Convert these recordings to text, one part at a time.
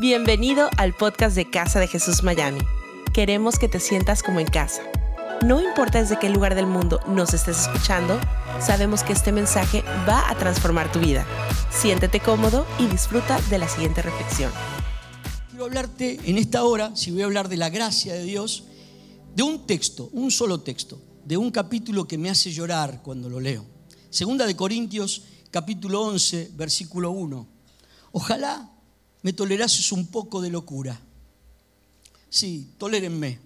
Bienvenido al podcast de Casa de Jesús Miami. Queremos que te sientas como en casa. No importa desde qué lugar del mundo nos estés escuchando, sabemos que este mensaje va a transformar tu vida. Siéntete cómodo y disfruta de la siguiente reflexión. Quiero hablarte en esta hora, si voy a hablar de la gracia de Dios, de un texto, un solo texto, de un capítulo que me hace llorar cuando lo leo. Segunda de Corintios, capítulo 11, versículo 1. Ojalá me tolerases un poco de locura. Sí, tolérenme.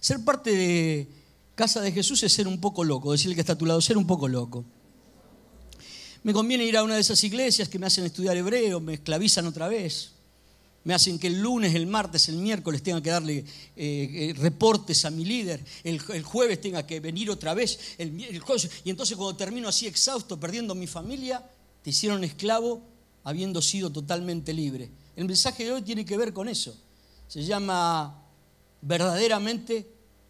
Ser parte de casa de Jesús es ser un poco loco, decirle que está a tu lado, ser un poco loco. Me conviene ir a una de esas iglesias que me hacen estudiar hebreo, me esclavizan otra vez, me hacen que el lunes, el martes, el miércoles tenga que darle eh, eh, reportes a mi líder, el, jueves tenga que venir otra vez, el, y entonces cuando termino así exhausto, perdiendo mi familia, te hicieron esclavo habiendo sido totalmente libre. El mensaje de hoy tiene que ver con eso. Se llama verdaderamente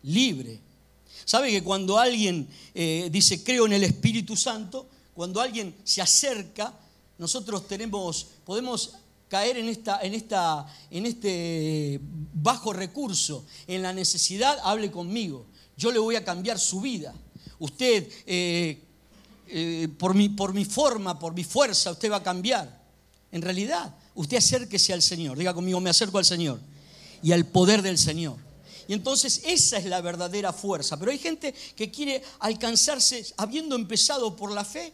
libre. ¿Sabe que cuando alguien eh, dice creo en el Espíritu Santo, cuando alguien se acerca, nosotros tenemos, podemos caer en, esta, en, esta, en este bajo recurso, en la necesidad, hable conmigo. Yo le voy a cambiar su vida. Usted, eh, eh, por, mi, por mi forma, por mi fuerza, usted va a cambiar. En realidad, usted acérquese al Señor. Diga conmigo, me acerco al Señor. Y al poder del Señor. Y entonces esa es la verdadera fuerza. Pero hay gente que quiere alcanzarse, habiendo empezado por la fe,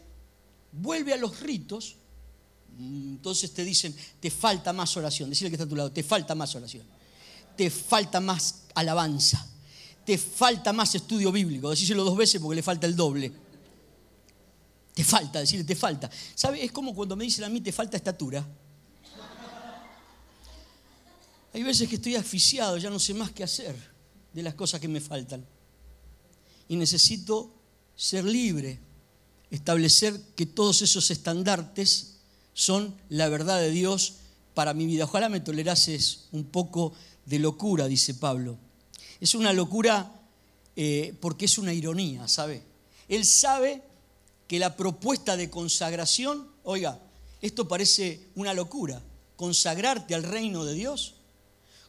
vuelve a los ritos. Entonces te dicen, te falta más oración. Decirle que está a tu lado, te falta más oración. Te falta más alabanza. Te falta más estudio bíblico. Decíselo dos veces porque le falta el doble. Te falta, decirle, te falta. ¿Sabe? Es como cuando me dicen a mí, te falta estatura. Hay veces que estoy asfixiado, ya no sé más qué hacer de las cosas que me faltan. Y necesito ser libre, establecer que todos esos estandartes son la verdad de Dios para mi vida. Ojalá me tolerases un poco de locura, dice Pablo. Es una locura eh, porque es una ironía, ¿sabe? Él sabe que la propuesta de consagración, oiga, esto parece una locura, consagrarte al reino de Dios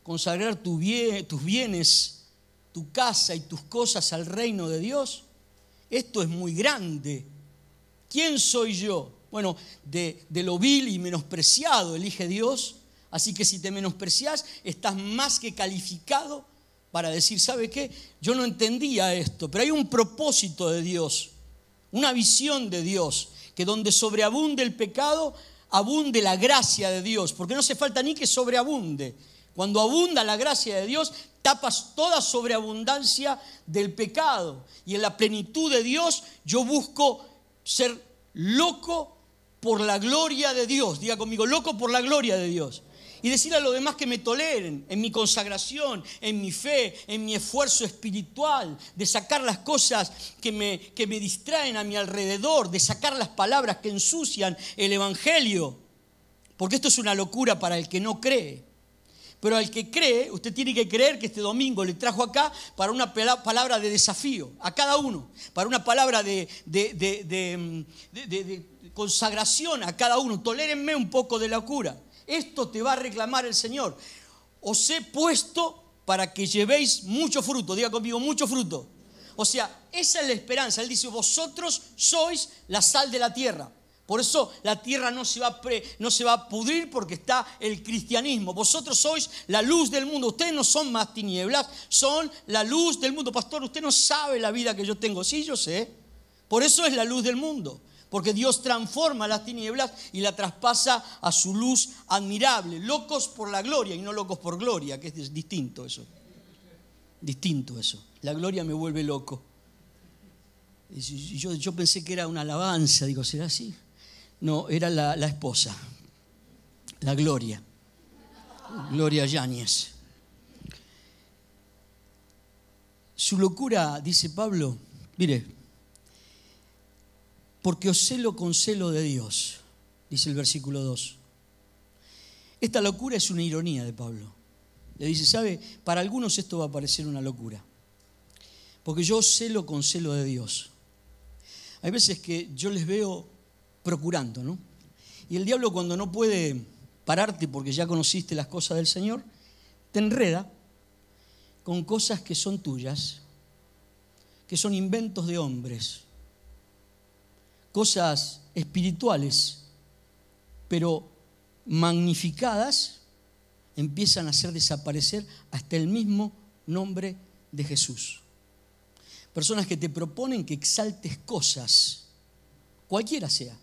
consagrar tus bienes, tu casa y tus cosas al reino de Dios? Esto es muy grande. ¿Quién soy yo? Bueno, de, lo vil y menospreciado elige Dios. Así que si te menosprecias, estás más que calificado para decir, ¿sabe qué? Yo no entendía esto, pero hay un propósito de Dios, una visión de Dios, que donde sobreabunde el pecado, abunde la gracia de Dios, porque no hace falta ni que sobreabunde, cuando abunda la gracia de Dios, tapas toda sobreabundancia del pecado. Y en la plenitud de Dios yo busco ser loco por la gloria de Dios. Diga conmigo, loco por la gloria de Dios. Y decir a los demás que me toleren en mi consagración, en mi fe, en mi esfuerzo espiritual, de sacar las cosas que me, que me distraen a mi alrededor, de sacar las palabras que ensucian el Evangelio. Porque esto es una locura para el que no cree. Pero al que cree, usted tiene que creer que este domingo le trajo acá para una palabra de desafío, a cada uno, para una palabra de, consagración a cada uno. Tolérenme un poco de locura. Esto te va a reclamar el Señor. Os he puesto para que llevéis mucho fruto. Diga conmigo, mucho fruto. O sea, esa es la esperanza. Él dice, vosotros sois la sal de la tierra. Por eso la tierra no se, va a pudrir porque está el cristianismo. Vosotros sois la luz del mundo. Ustedes no son más tinieblas, son la luz del mundo. Pastor, usted no sabe la vida que yo tengo. Sí, yo sé. Por eso es la luz del mundo. Porque Dios transforma las tinieblas y la traspasa a su luz admirable. Locos por la gloria y no locos por gloria, que es distinto eso. Distinto eso. La gloria me vuelve loco. Yo, yo pensé que era una alabanza. Digo, ¿será así? No, era la, esposa, la Gloria, Gloria Yáñez. Su locura, dice Pablo, mire, porque os celo con celo de Dios, dice el versículo 2. Esta locura es una ironía de Pablo. Le dice, ¿sabe? Para algunos esto va a parecer una locura, porque yo celo con celo de Dios. Hay veces que yo les veo procurando, ¿no? Y el diablo cuando no puede pararte porque ya conociste las cosas del Señor, te enreda con cosas que son tuyas, que son inventos de hombres, cosas espirituales, pero magnificadas, empiezan a hacer desaparecer hasta el mismo nombre de Jesús. Personas que te proponen que exaltes cosas, cualquiera sea,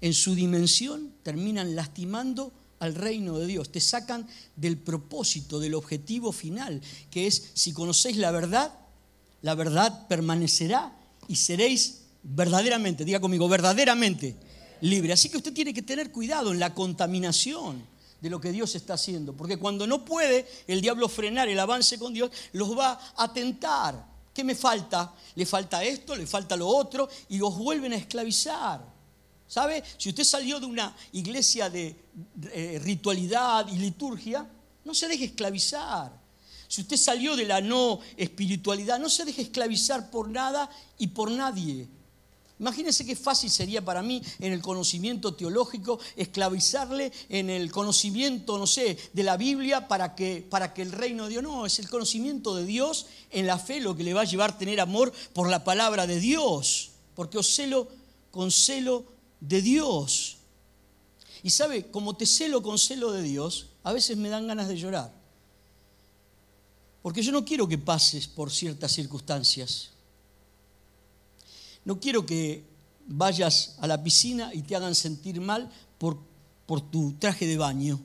en su dimensión terminan lastimando al reino de Dios, te sacan del propósito, del objetivo final, que es, si conocéis la verdad, la verdad permanecerá y seréis verdaderamente, diga conmigo, verdaderamente libre. Así que usted tiene que tener cuidado en la contaminación de lo que Dios está haciendo, porque cuando no puede el diablo frenar el avance con Dios, los va a tentar. ¿Qué me falta? Le falta esto, le falta lo otro, y os vuelven a esclavizar. ¿Sabe? Si usted salió de una iglesia de eh, ritualidad y liturgia, no se deje esclavizar. Si usted salió de la no espiritualidad, no se deje esclavizar por nada y por nadie. Imagínense qué fácil sería para mí en el conocimiento teológico esclavizarle en el conocimiento, no sé, de la Biblia para que, para que el reino de Dios, no, es el conocimiento de Dios en la fe lo que le va a llevar a tener amor por la palabra de Dios, porque os celo con celo de Dios. Y sabe, como te celo con celo de Dios, a veces me dan ganas de llorar. Porque yo no quiero que pases por ciertas circunstancias. No quiero que vayas a la piscina y te hagan sentir mal por, por tu traje de baño.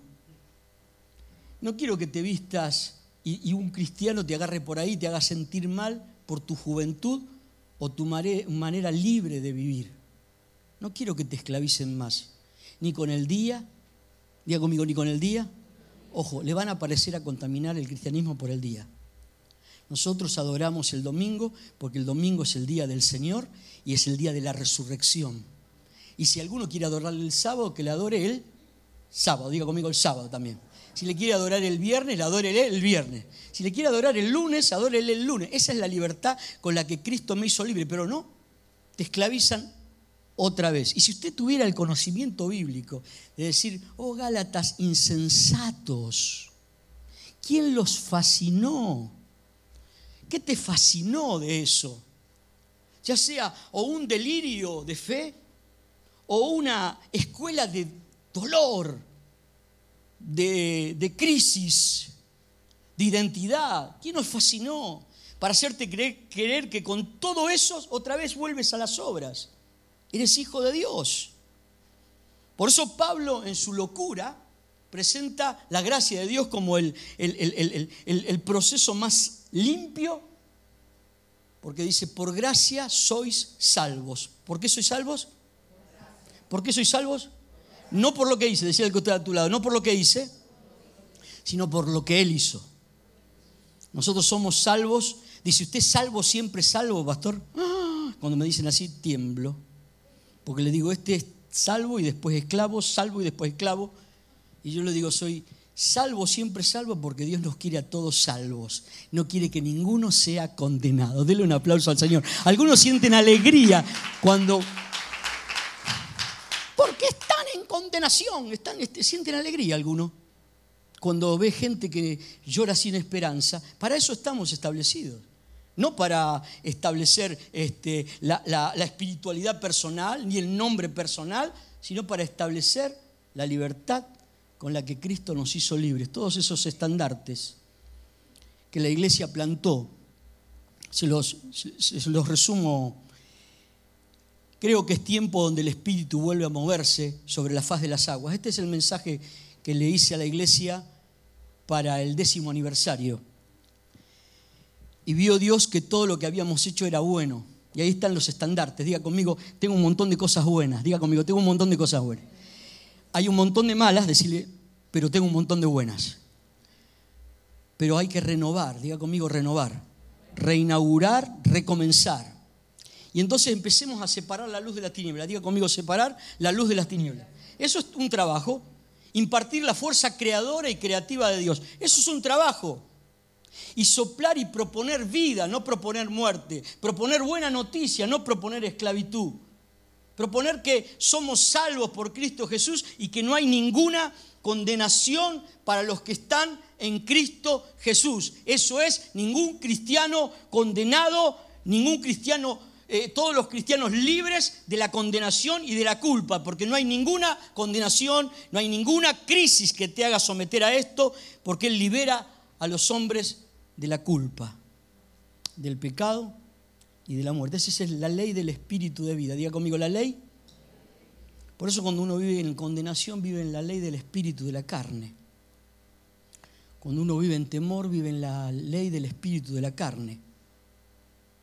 No quiero que te vistas y, y, un cristiano te agarre por ahí y te haga sentir mal por tu juventud o tu manera libre de vivir. No quiero que te esclavicen más, ni con el día, diga conmigo, ni con el día. Ojo, le van a parecer a contaminar el cristianismo por el día. Nosotros adoramos el domingo porque el domingo es el día del Señor y es el día de la resurrección. Y si alguno quiere adorarle el sábado, que le adore el sábado, diga conmigo el sábado también. Si le quiere adorar el viernes, le adore el viernes. Si le quiere adorar el lunes, adórele el lunes. Esa es la libertad con la que Cristo me hizo libre, pero no, te esclavizan otra vez. Y si usted tuviera el conocimiento bíblico de decir, oh Gálatas insensatos, ¿quién los fascinó? ¿Qué te fascinó de eso? Ya sea o un delirio de fe o una escuela de dolor, de, crisis, de identidad. ¿Quién nos fascinó? Para hacerte creer, creer que con todo eso otra vez vuelves a las obras. Eres hijo de Dios. Por eso Pablo en su locura presenta la gracia de Dios como el, proceso más limpio, porque dice, por gracia sois salvos. ¿Por qué sois salvos? ¿Por qué sois salvos? No por lo que hice, decía el que está a tu lado, no por lo que hice, sino por lo que Él hizo. Nosotros somos salvos. Dice, ¿usted salvo siempre salvo, pastor? ¡Ah! Cuando me dicen así, tiemblo. Porque le digo, este es salvo y después esclavo, salvo y después esclavo. Y yo le digo, soy salvo, siempre salvo, porque Dios nos quiere a todos salvos. No quiere que ninguno sea condenado. Dele un aplauso al Señor. Algunos sienten alegría cuando... Porque están en condenación, están, este, sienten alegría algunos. Cuando ve gente que llora sin esperanza, para eso estamos establecidos. No para establecer este, la, espiritualidad personal ni el nombre personal, sino para establecer la libertad con la que Cristo nos hizo libres, todos esos estandartes que la iglesia plantó, se los resumo, creo que es tiempo donde el Espíritu vuelve a moverse sobre la faz de las aguas. Este es el mensaje que le hice a la iglesia para el décimo aniversario. Y vio Dios que todo lo que habíamos hecho era bueno. Y ahí están los estandartes. Diga conmigo, tengo un montón de cosas buenas. Diga conmigo, tengo un montón de cosas buenas hay un montón de malas, decirle, pero tengo un montón de buenas. Pero hay que renovar, diga conmigo renovar, reinaugurar, recomenzar. Y entonces empecemos a separar la luz de la tiniebla. Diga conmigo separar la luz de las tinieblas. Eso es un trabajo. Impartir la fuerza creadora y creativa de Dios. Eso es un trabajo. Y soplar y proponer vida, no proponer muerte. Proponer buena noticia, no proponer esclavitud. Proponer que somos salvos por Cristo Jesús y que no hay ninguna condenación para los que están en Cristo Jesús. Eso es, ningún cristiano condenado, ningún cristiano, eh, todos los cristianos libres de la condenación y de la culpa, porque no hay ninguna condenación, no hay ninguna crisis que te haga someter a esto, porque Él libera a los hombres de la culpa, del pecado y de la muerte. Esa es la ley del espíritu de vida. Diga conmigo la ley. Por eso cuando uno vive en condenación, vive en la ley del espíritu de la carne. Cuando uno vive en temor, vive en la ley del espíritu de la carne.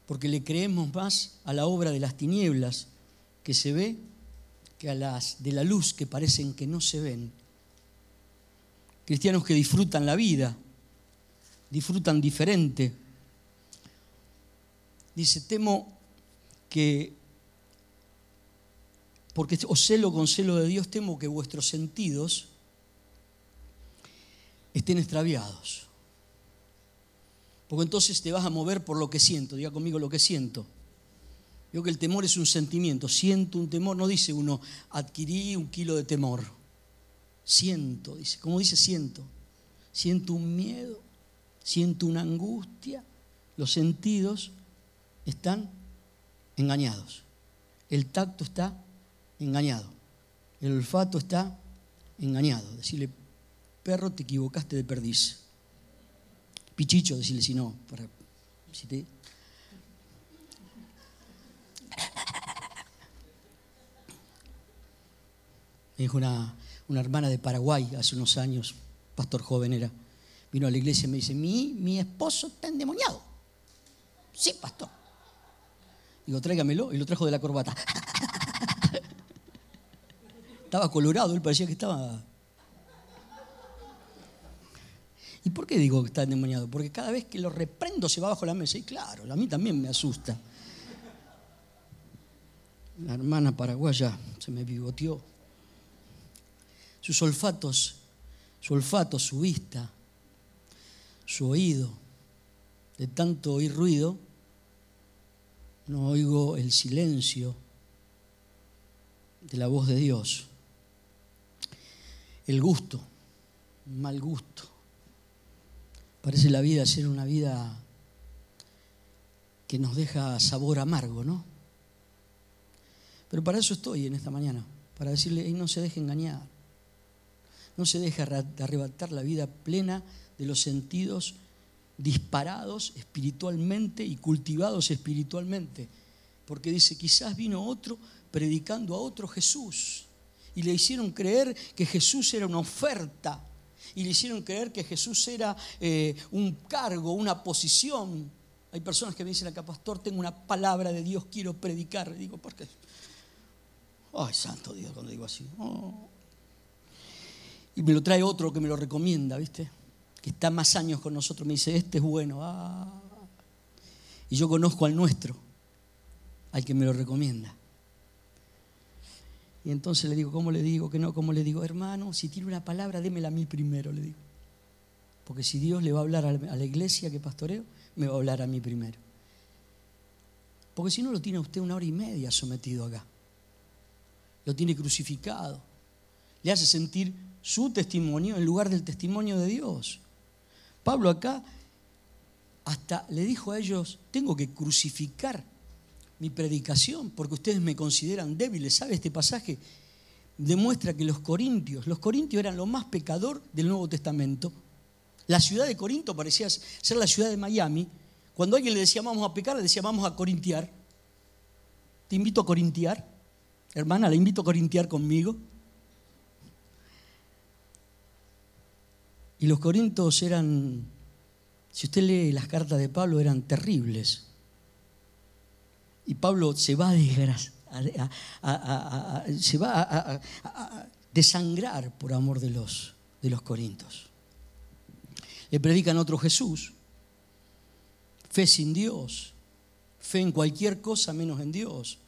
Porque le creemos más a la obra de las tinieblas que se ve que a las de la luz que parecen que no se ven. Cristianos que disfrutan la vida, disfrutan diferente, Dice, temo que, porque os celo con celo de Dios, temo que vuestros sentidos estén extraviados. Porque entonces te vas a mover por lo que siento. Diga conmigo lo que siento. Yo que el temor es un sentimiento. Siento un temor. No dice uno, adquirí un kilo de temor. Siento, dice. ¿Cómo dice siento? Siento un miedo. Siento una angustia. Los sentidos están engañados. El tacto está engañado. El olfato está engañado. Decirle, perro, te equivocaste de perdiz. Pichicho, decirle si no. Para. Me dijo una, una, hermana de Paraguay hace unos años, pastor joven era, vino a la iglesia y me dice, mi, mi esposo está endemoniado. Sí, pastor. Digo, tráigamelo. Y lo trajo de la corbata. estaba colorado, él parecía que estaba. ¿Y por qué digo que está endemoniado? Porque cada vez que lo reprendo se va bajo la mesa. Y claro, a mí también me asusta. La hermana paraguaya se me bigoteó. Sus olfatos, su olfato, su vista, su oído, de tanto oír ruido, no oigo el silencio de la voz de Dios. El gusto, mal gusto. Parece la vida ser una vida que nos deja sabor amargo, ¿no? Pero para eso estoy en esta mañana, para decirle, no se deje engañar, no se deje arrebatar la vida plena de los sentidos disparados espiritualmente y cultivados espiritualmente. Porque dice, quizás vino otro predicando a otro Jesús. Y le hicieron creer que Jesús era una oferta. Y le hicieron creer que Jesús era eh, un cargo, una posición. Hay personas que me dicen acá, pastor, tengo una palabra de Dios, quiero predicar. digo, ¿por qué? Ay, santo Dios, cuando digo así. Oh. Y me lo trae otro que me lo recomienda, ¿viste? Que está más años con nosotros, me dice, este es bueno. Y yo conozco al nuestro, al que me lo recomienda. Y entonces le digo, ¿cómo le digo que no? ¿Cómo le digo? Hermano, si tiene una palabra, démela a mí primero, le digo. Porque si Dios le va a hablar a la iglesia que pastoreo, me va a hablar a mí primero. Porque si no lo tiene usted una hora y media sometido acá. Lo tiene crucificado. Le hace sentir su testimonio en lugar del testimonio de Dios. Pablo acá hasta le dijo a ellos, tengo que crucificar mi predicación porque ustedes me consideran débiles. ¿Sabe este pasaje? Demuestra que los corintios, los corintios eran lo más pecador del Nuevo Testamento. La ciudad de Corinto parecía ser la ciudad de Miami. Cuando alguien le decía vamos a pecar, le decía vamos a corintiar. Te invito a corintiar. Hermana, le invito a corintiar conmigo. Y los corintos eran, si usted lee las cartas de Pablo, eran terribles. Y Pablo se va a, a, desangrar por amor de los, de los corintos. Le predican otro Jesús, fe sin Dios, fe en cualquier cosa menos en Dios,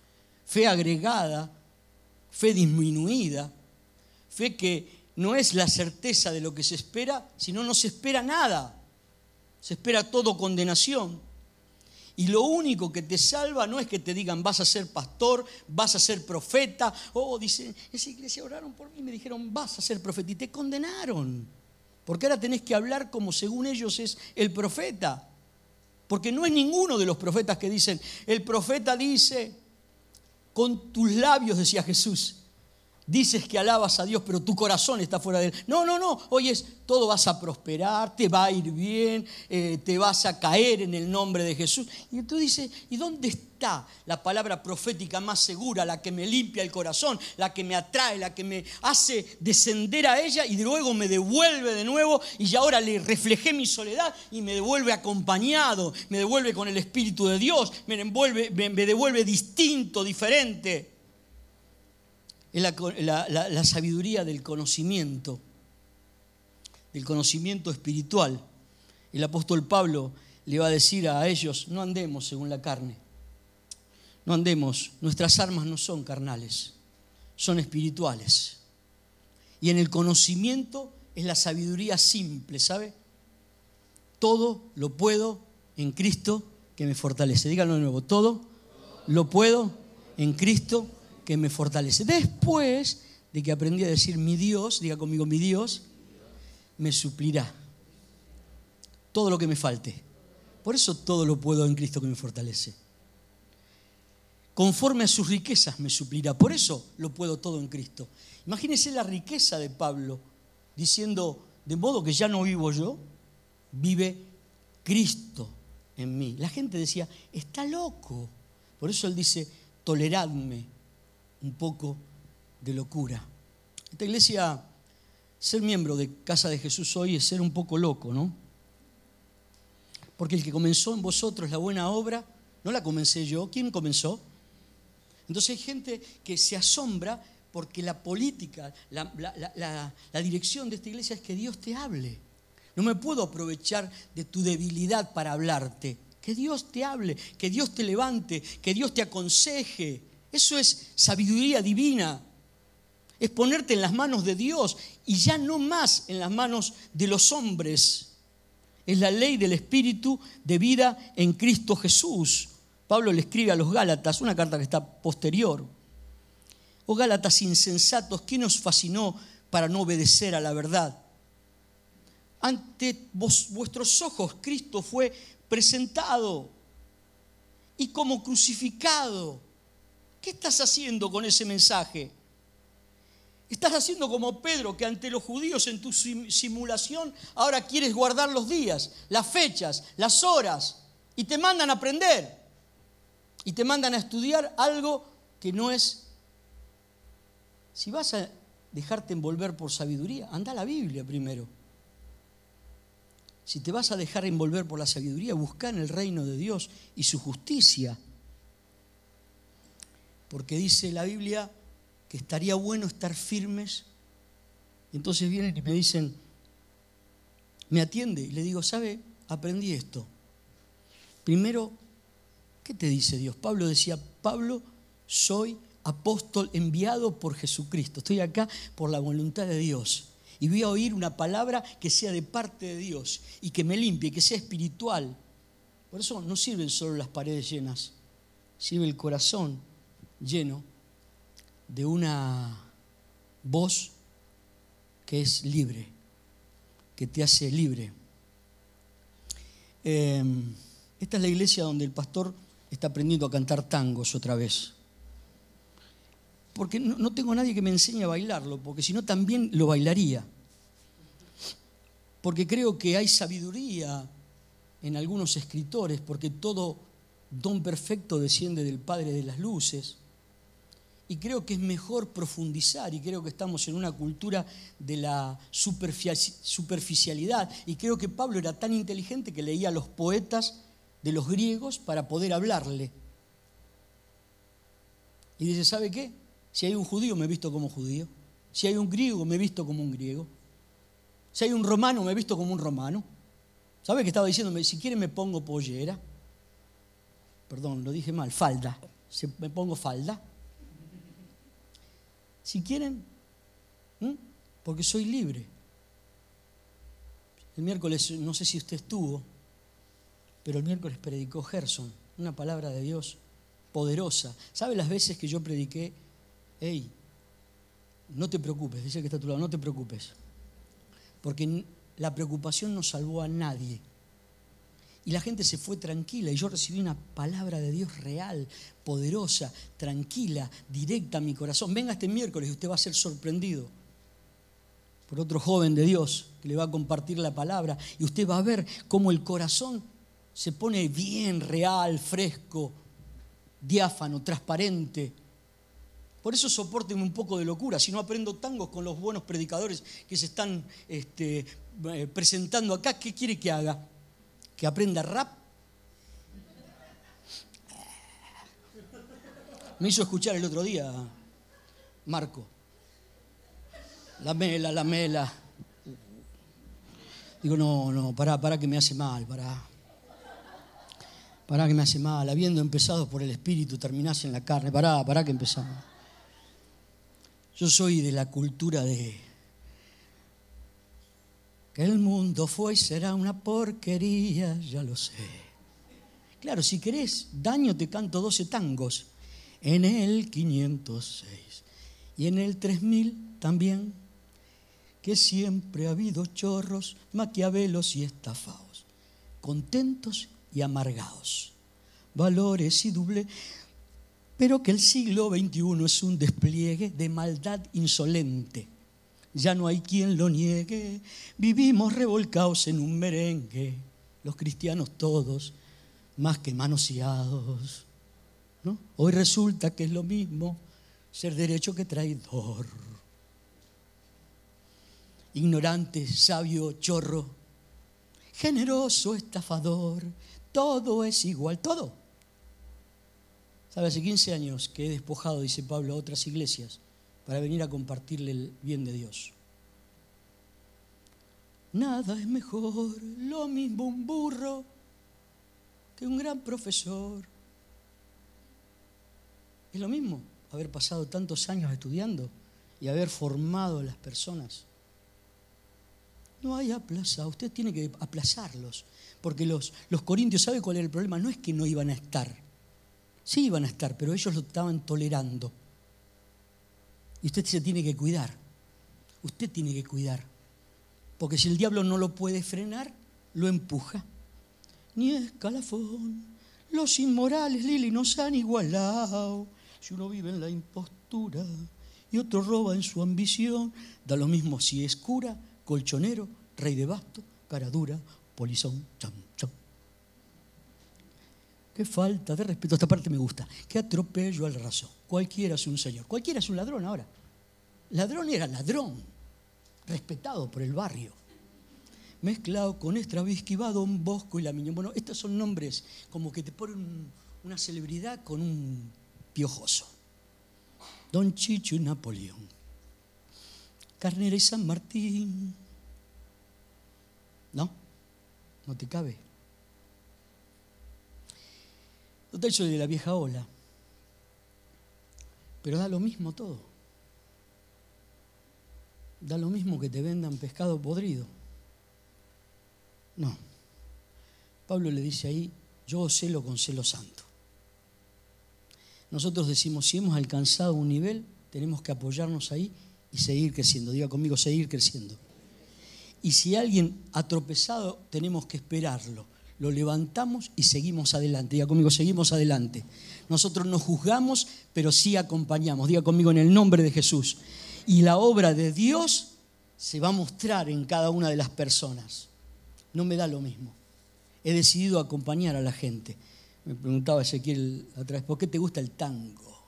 fe agregada, fe disminuida, fe que no es la certeza de lo que se espera, sino no se espera nada. Se espera todo condenación. Y lo único que te salva no es que te digan vas a ser pastor, vas a ser profeta. Oh, dice, esa iglesia oraron por mí y me dijeron vas a ser profeta. Y te condenaron. Porque ahora tenés que hablar como según ellos es el profeta. Porque no es ninguno de los profetas que dicen, el profeta dice, con tus labios, decía Jesús, Dices que alabas a Dios, pero tu corazón está fuera de él. No, no, no. Oyes, todo vas a prosperar, te va a ir bien, eh, te vas a caer en el nombre de Jesús. Y tú dices, ¿y dónde está la palabra profética más segura, la que me limpia el corazón, la que me atrae, la que me hace descender a ella y luego me devuelve de nuevo y ya ahora le reflejé mi soledad y me devuelve acompañado, me devuelve con el Espíritu de Dios, me devuelve, me devuelve distinto, diferente? Es la, sabiduría del conocimiento, del conocimiento espiritual. El apóstol Pablo le va a decir a ellos, no andemos según la carne, no andemos, nuestras armas no son carnales, son espirituales. Y en el conocimiento es la sabiduría simple, ¿sabe? Todo lo puedo en Cristo que me fortalece. Díganlo de nuevo, todo lo puedo en Cristo que me fortalece. Después de que aprendí a decir mi Dios, diga conmigo mi Dios, me suplirá todo lo que me falte. Por eso todo lo puedo en Cristo que me fortalece. Conforme a sus riquezas me suplirá. Por eso lo puedo todo en Cristo. Imagínense la riqueza de Pablo diciendo, de modo que ya no vivo yo, vive Cristo en mí. La gente decía, está loco. Por eso él dice, toleradme un poco de locura. Esta iglesia, ser miembro de Casa de Jesús hoy es ser un poco loco, ¿no? Porque el que comenzó en vosotros la buena obra, no la comencé yo, ¿quién comenzó? Entonces hay gente que se asombra porque la política, la, la, dirección de esta iglesia es que Dios te hable. No me puedo aprovechar de tu debilidad para hablarte. Que Dios te hable, que Dios te levante, que Dios te aconseje. Eso es sabiduría divina. Es ponerte en las manos de Dios y ya no más en las manos de los hombres. Es la ley del Espíritu de vida en Cristo Jesús. Pablo le escribe a los Gálatas, una carta que está posterior. Oh Gálatas insensatos, ¿qué nos fascinó para no obedecer a la verdad? Ante vuestros ojos Cristo fue presentado y como crucificado ¿Qué estás haciendo con ese mensaje? Estás haciendo como Pedro, que ante los judíos en tu simulación ahora quieres guardar los días, las fechas, las horas, y te mandan a aprender, y te mandan a estudiar algo que no es... Si vas a dejarte envolver por sabiduría, anda a la Biblia primero. Si te vas a dejar envolver por la sabiduría, busca en el reino de Dios y su justicia porque dice la Biblia que estaría bueno estar firmes. Y entonces vienen y me dicen, me atiende y le digo, ¿sabe? Aprendí esto. Primero, ¿qué te dice Dios? Pablo decía, Pablo, soy apóstol enviado por Jesucristo. Estoy acá por la voluntad de Dios. Y voy a oír una palabra que sea de parte de Dios y que me limpie, que sea espiritual. Por eso no sirven solo las paredes llenas, sirve el corazón lleno de una voz que es libre, que te hace libre. Em, esta es la iglesia donde el pastor está aprendiendo a cantar tangos otra vez. Porque no, no tengo nadie que me enseñe a bailarlo, porque si no también lo bailaría. Porque creo que hay sabiduría en algunos escritores, porque todo don perfecto desciende del Padre de las Luces y creo que es mejor profundizar y creo que estamos en una cultura de la superficialidad y creo que Pablo era tan inteligente que leía a los poetas de los griegos para poder hablarle. Y dice, ¿sabe qué? Si hay un judío me he visto como judío, si hay un griego me he visto como un griego, si hay un romano me he visto como un romano. ¿Sabe que estaba diciéndome, si quiere me pongo pollera? Perdón, lo dije mal, falda. Me pongo falda si quieren, porque soy libre. El miércoles, no sé si usted estuvo, pero el miércoles predicó Gerson, una palabra de Dios poderosa. ¿Sabe las veces que yo prediqué? Hey, no te preocupes, dice que está a tu lado, no te preocupes. Porque la preocupación no salvó a nadie. Y la gente se fue tranquila y yo recibí una palabra de Dios real, poderosa, tranquila, directa a mi corazón. Venga este miércoles y usted va a ser sorprendido por otro joven de Dios que le va a compartir la palabra y usted va a ver cómo el corazón se pone bien, real, fresco, diáfano, transparente. Por eso soporten un poco de locura, si no aprendo tangos con los buenos predicadores que se están este, eh, presentando acá, ¿qué quiere que haga? ¿Que aprenda rap? Me hizo escuchar el otro día Marco. La mela, la mela. Digo, no, no, pará, pará que me hace mal, pará. Pará que me hace mal. Habiendo empezado por el espíritu, terminás en la carne. Pará, pará que empezamos. Yo soy de la cultura de que el mundo fue y será una porquería, ya lo sé. Claro, si querés daño te canto 12 tangos. En el 506 y en el 3000 también, que siempre ha habido chorros, maquiavelos y estafados, contentos y amargados, valores y doble, pero que el siglo XXI es un despliegue de maldad insolente. Ya no hay quien lo niegue, vivimos revolcados en un merengue, los cristianos todos, más que manoseados. ¿no? Hoy resulta que es lo mismo ser derecho que traidor. Ignorante, sabio, chorro, generoso, estafador, todo es igual, todo. ¿Sabe? Hace 15 años que he despojado, dice Pablo, a otras iglesias para venir a compartirle el bien de Dios. Nada es mejor, lo mismo un burro que un gran profesor. Es lo mismo haber pasado tantos años estudiando y haber formado a las personas. No hay aplaza, usted tiene que aplazarlos, porque los, los corintios, ¿sabe cuál era el problema? No es que no iban a estar, sí iban a estar, pero ellos lo estaban tolerando. Y usted se tiene que cuidar, usted tiene que cuidar, porque si el diablo no lo puede frenar, lo empuja. Ni escalafón, los inmorales, Lili, nos han igualado. Si uno vive en la impostura y otro roba en su ambición, da lo mismo si es cura colchonero, rey de basto, cara dura, polizón, cham, cham. Qué falta de respeto, esta parte me gusta. Qué atropello al razón. Cualquiera es un señor, cualquiera es un ladrón ahora. Ladrón era ladrón, respetado por el barrio. Mezclado con Stravinsky, va Don Bosco y la Miñón. Bueno, estos son nombres como que te ponen una celebridad con un piojoso. Don Chicho y Napoleón. Carnera y San Martín. No, no te cabe. Total, soy de la vieja ola. Pero da lo mismo todo. Da lo mismo que te vendan pescado podrido. No. Pablo le dice ahí, yo celo con celo santo. Nosotros decimos, si hemos alcanzado un nivel, tenemos que apoyarnos ahí y seguir creciendo. Diga conmigo, seguir creciendo. Y si alguien ha tropezado, tenemos que esperarlo. Lo levantamos y seguimos adelante. Diga conmigo, seguimos adelante. Nosotros no juzgamos, pero sí acompañamos. Diga conmigo en el nombre de Jesús. Y la obra de Dios se va a mostrar en cada una de las personas. No me da lo mismo. He decidido acompañar a la gente. Me preguntaba Ezequiel atrás, ¿por qué te gusta el tango?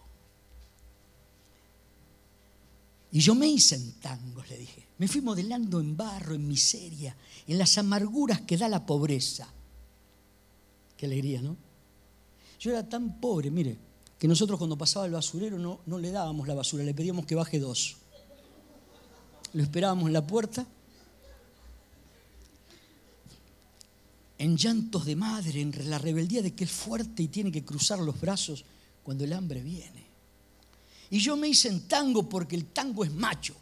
Y yo me hice en tangos, le dije. Me fui modelando en barro, en miseria, en las amarguras que da la pobreza. Qué alegría, ¿no? Yo era tan pobre, mire, que nosotros cuando pasaba el basurero no, no le dábamos la basura, le pedíamos que baje dos. Lo esperábamos en la puerta, en llantos de madre, en la rebeldía de que es fuerte y tiene que cruzar los brazos cuando el hambre viene. Y yo me hice en tango porque el tango es macho.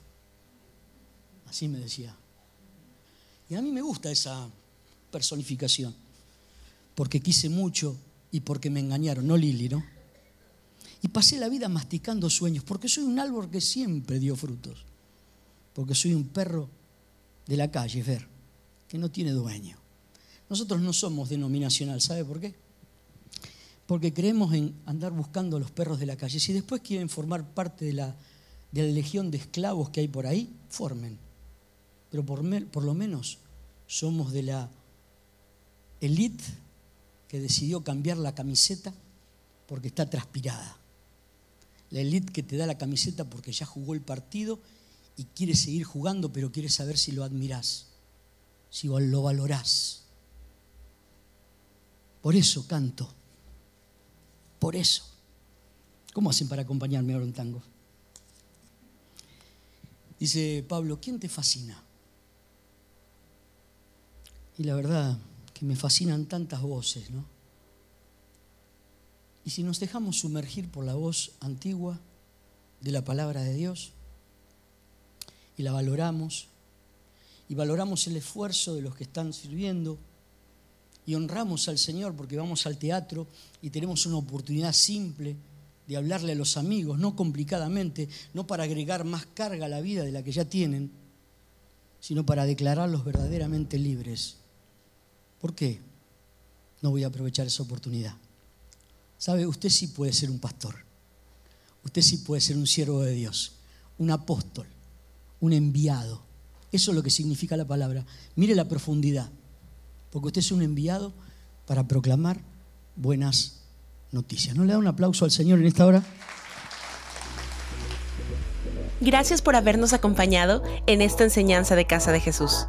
Así me decía. Y a mí me gusta esa personificación. Porque quise mucho y porque me engañaron, no Lili, ¿no? Y pasé la vida masticando sueños, porque soy un árbol que siempre dio frutos, porque soy un perro de la calle, ver, que no tiene dueño. Nosotros no somos denominacional, ¿sabe por qué? Porque creemos en andar buscando a los perros de la calle. Si después quieren formar parte de la, de la legión de esclavos que hay por ahí, formen. Pero por, por lo menos somos de la elite que decidió cambiar la camiseta porque está transpirada. La elite que te da la camiseta porque ya jugó el partido y quiere seguir jugando, pero quiere saber si lo admirás, si lo valorás. Por eso canto. Por eso. ¿Cómo hacen para acompañarme ahora en tango? Dice Pablo, ¿quién te fascina? Y la verdad que me fascinan tantas voces, ¿no? Y si nos dejamos sumergir por la voz antigua de la palabra de Dios y la valoramos, y valoramos el esfuerzo de los que están sirviendo, y honramos al Señor porque vamos al teatro y tenemos una oportunidad simple de hablarle a los amigos, no complicadamente, no para agregar más carga a la vida de la que ya tienen, sino para declararlos verdaderamente libres ¿Por qué no voy a aprovechar esa oportunidad? ¿Sabe? Usted sí puede ser un pastor. Usted sí puede ser un siervo de Dios, un apóstol, un enviado. Eso es lo que significa la palabra. Mire la profundidad. Porque usted es un enviado para proclamar buenas noticias. ¿No le da un aplauso al Señor en esta hora? Gracias por habernos acompañado en esta enseñanza de Casa de Jesús.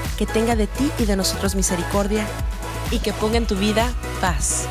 que tenga de ti y de nosotros misericordia y que ponga en tu vida paz.